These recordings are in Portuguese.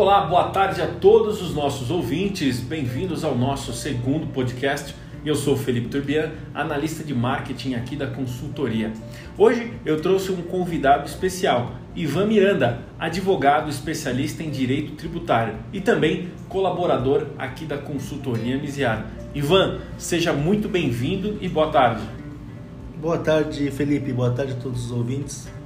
Olá, boa tarde a todos os nossos ouvintes. Bem-vindos ao nosso segundo podcast. Eu sou Felipe Turbian, analista de marketing aqui da consultoria. Hoje eu trouxe um convidado especial, Ivan Miranda, advogado especialista em direito tributário e também colaborador aqui da consultoria Misiado. Ivan, seja muito bem-vindo e boa tarde. Boa tarde, Felipe. Boa tarde a todos os ouvintes.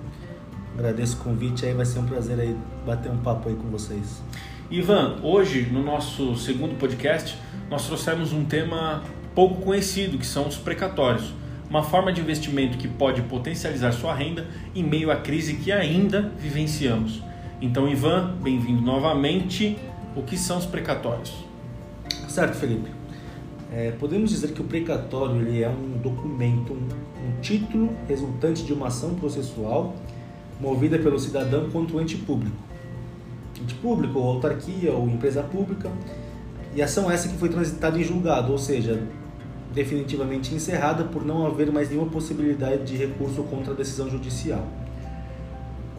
Agradeço o convite aí, vai ser um prazer aí bater um papo aí com vocês. Ivan, hoje no nosso segundo podcast, nós trouxemos um tema pouco conhecido, que são os precatórios. Uma forma de investimento que pode potencializar sua renda em meio à crise que ainda vivenciamos. Então, Ivan, bem-vindo novamente. O que são os precatórios? Certo, Felipe. É, podemos dizer que o precatório ele é um documento, um, um título resultante de uma ação processual movida pelo cidadão contra o ente público. Ente público, ou autarquia, ou empresa pública. E ação essa que foi transitada em julgado, ou seja, definitivamente encerrada por não haver mais nenhuma possibilidade de recurso contra a decisão judicial,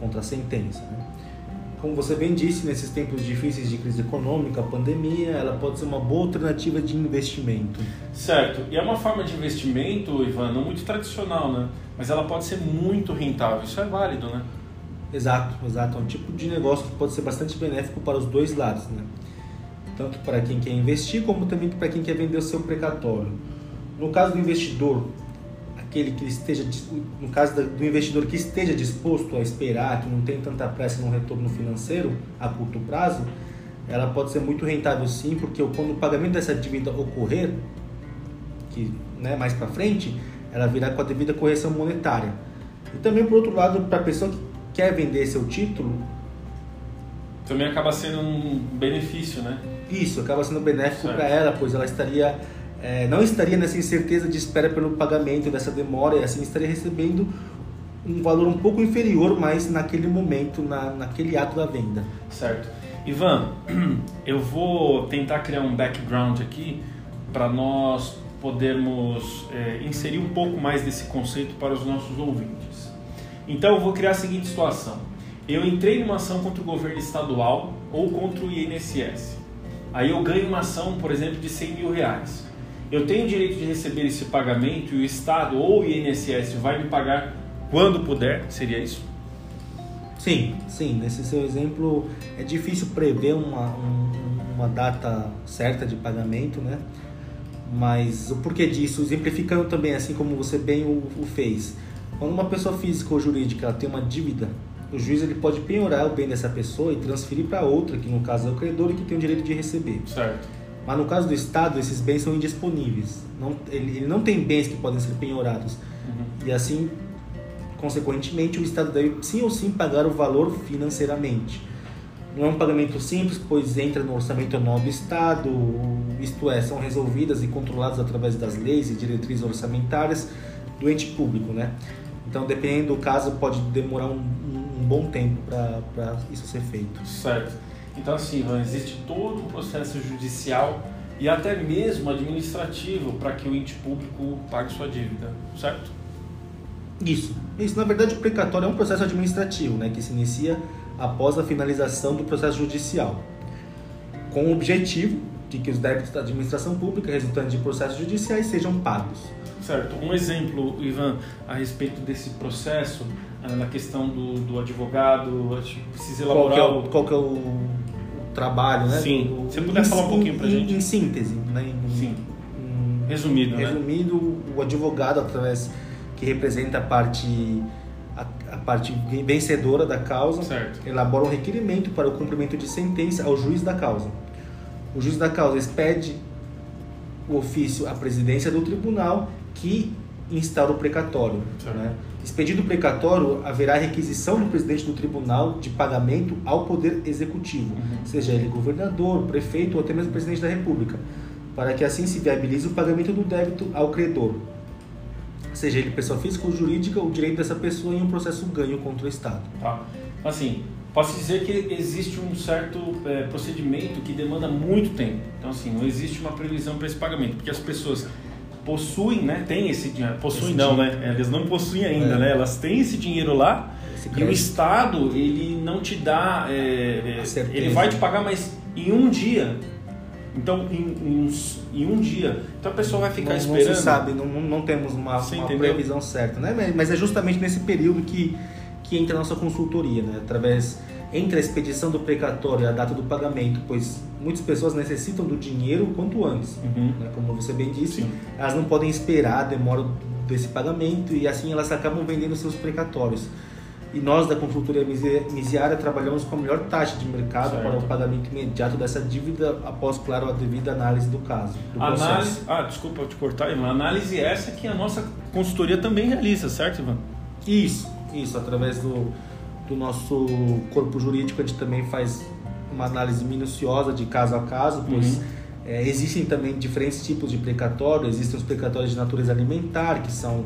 contra a sentença. Né? Como você bem disse, nesses tempos difíceis de crise econômica, pandemia, ela pode ser uma boa alternativa de investimento. Certo. E é uma forma de investimento, Ivan, não muito tradicional, né? Mas ela pode ser muito rentável. Isso é válido, né? Exato, exato. É um tipo de negócio que pode ser bastante benéfico para os dois lados, né? Tanto para quem quer investir, como também para quem quer vender o seu precatório. No caso do investidor, aquele que esteja, no caso do investidor que esteja disposto a esperar, que não tem tanta pressa no retorno financeiro a curto prazo, ela pode ser muito rentável sim, porque quando o pagamento dessa dívida ocorrer, que né, mais para frente, ela virá com a devida correção monetária. E também por outro lado, para a pessoa que quer vender seu título, também acaba sendo um benefício, né? Isso, acaba sendo benéfico para ela, pois ela estaria é, não estaria nessa incerteza de espera pelo pagamento dessa demora e assim estaria recebendo um valor um pouco inferior, mas naquele momento, na, naquele ato da venda. Certo. Ivan, eu vou tentar criar um background aqui para nós podermos é, inserir um pouco mais desse conceito para os nossos ouvintes. Então, eu vou criar a seguinte situação. Eu entrei numa ação contra o governo estadual ou contra o INSS. Aí eu ganho uma ação, por exemplo, de 100 mil reais. Eu tenho direito de receber esse pagamento e o Estado ou o INSS vai me pagar quando puder? Seria isso? Sim, sim. Nesse seu exemplo, é difícil prever uma, uma data certa de pagamento, né? Mas o porquê disso, exemplificando também, assim como você bem o, o fez. Quando uma pessoa física ou jurídica tem uma dívida, o juiz ele pode penhorar o bem dessa pessoa e transferir para outra, que no caso é o credor e que tem o direito de receber. Certo. Mas no caso do Estado, esses bens são indisponíveis. Não, ele, ele não tem bens que podem ser penhorados. Uhum. E assim, consequentemente, o Estado deve sim ou sim pagar o valor financeiramente. Não é um pagamento simples, pois entra no orçamento anual do Estado, isto é, são resolvidas e controladas através das leis e diretrizes orçamentárias do ente público, né? Então, dependendo do caso, pode demorar um, um bom tempo para isso ser feito. Certo. Então, assim, existe todo um processo judicial e até mesmo administrativo para que o ente público pague sua dívida, certo? Isso. Isso, na verdade, o precatório é um processo administrativo, né, que se inicia após a finalização do processo judicial, com o objetivo de que os débitos da administração pública resultantes de processos judiciais sejam pagos. Certo. Um exemplo, Ivan, a respeito desse processo, ah, na questão do, do advogado, precisa elaborar... Qual que é o, qual que é o trabalho, né? Sim. Do, Você puder em, falar um pouquinho pra em, gente? Em síntese, né? Em, Sim. resumido, né? Resumido, o advogado, através que representa a parte a, a, parte vencedora da causa, certo. elabora um requerimento para o cumprimento de sentença ao juiz da causa. O juiz da causa expede o ofício à presidência do tribunal que instaura o precatório. Né? Expedido o precatório, haverá requisição do presidente do tribunal de pagamento ao poder executivo, uhum. seja ele governador, prefeito ou até mesmo presidente da república, para que assim se viabilize o pagamento do débito ao credor, seja ele pessoa física ou jurídica, o direito dessa pessoa em um processo ganho contra o Estado. Tá. Assim, posso dizer que existe um certo é, procedimento que demanda muito tempo. Então, assim, não existe uma previsão para esse pagamento, porque as pessoas possuem, né, têm esse dinheiro, possuem esse não, dinheiro. né, elas não possuem ainda, é. né, elas têm esse dinheiro lá esse E o. Estado, ele não te dá. é, é, ele vai te pagar, mas em um dia. Então, em, em em um dia. Então a pessoa vai ficar não, esperando. Não se sabe, não, não temos uma, uma previsão certa, né? Mas- Mas é justamente nesse período que, que entra a nossa consultoria, né? Através entre a expedição do precatório e a data do pagamento, pois muitas pessoas necessitam do dinheiro o quanto antes. Uhum. né? Como você bem disse, Sim. elas não podem esperar a demora desse pagamento e assim elas acabam vendendo seus precatórios. E nós da consultoria Misi- Misiara trabalhamos com a melhor taxa de mercado Certo. para o pagamento imediato dessa dívida após, claro, a devida análise do caso, do. Análise. Ah, desculpa te cortar, Ivan. Análise essa que a nossa consultoria também realiza, certo, Ivan? Isso, isso, através do, do nosso corpo jurídico, a gente também faz uma análise minuciosa de caso a caso, pois Uhum. é, existem também diferentes tipos de precatório, existem os precatórios de natureza alimentar, que são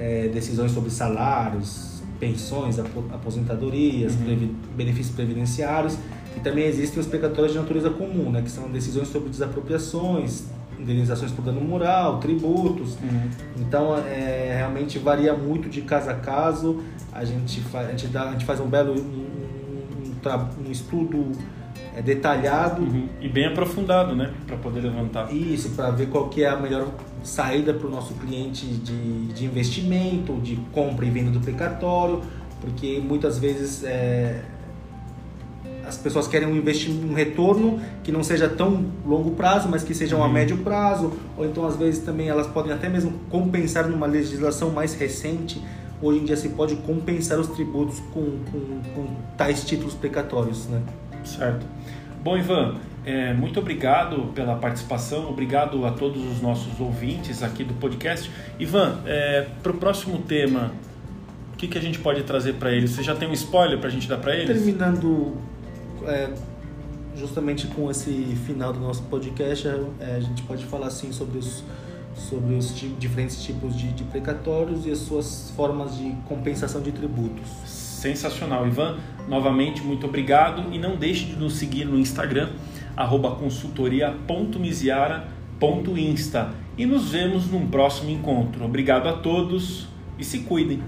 é, decisões sobre salários, pensões, apo- aposentadorias, Uhum. previ- benefícios previdenciários, e também existem os precatórios de natureza comum, né, que são decisões sobre desapropriações, indenizações por dano moral, tributos, então, é, realmente varia muito de caso a caso. A gente, fa a gente, dá, a gente faz um belo um, um, um estudo é, detalhado. Uhum. E bem aprofundado, né? Para poder levantar. Isso, para ver qual que é a melhor saída para o nosso cliente de, de investimento, de compra e venda do precatório, porque muitas vezes é, as pessoas querem um investimento, um retorno que não seja tão longo prazo, mas que seja um a Uhum. médio prazo, ou então às vezes também elas podem até mesmo compensar numa legislação mais recente. Hoje em dia se pode compensar os tributos com, com, com tais títulos precatórios, né? Certo. Bom, Ivan, é, muito obrigado pela participação, obrigado a todos os nossos ouvintes aqui do podcast. Ivan, para o próximo tema, o que, que a gente pode trazer para eles? Você já tem um spoiler para a gente dar para eles? Terminando é, justamente com esse final do nosso podcast, é, a gente pode falar assim sobre os, sobre os diferentes tipos de, de precatórios e as suas formas de compensação de tributos. Sensacional, Ivan. Novamente, muito obrigado e não deixe de nos seguir no Instagram, consultoria.misiara.insta e nos vemos num próximo encontro. Obrigado a todos e se cuidem.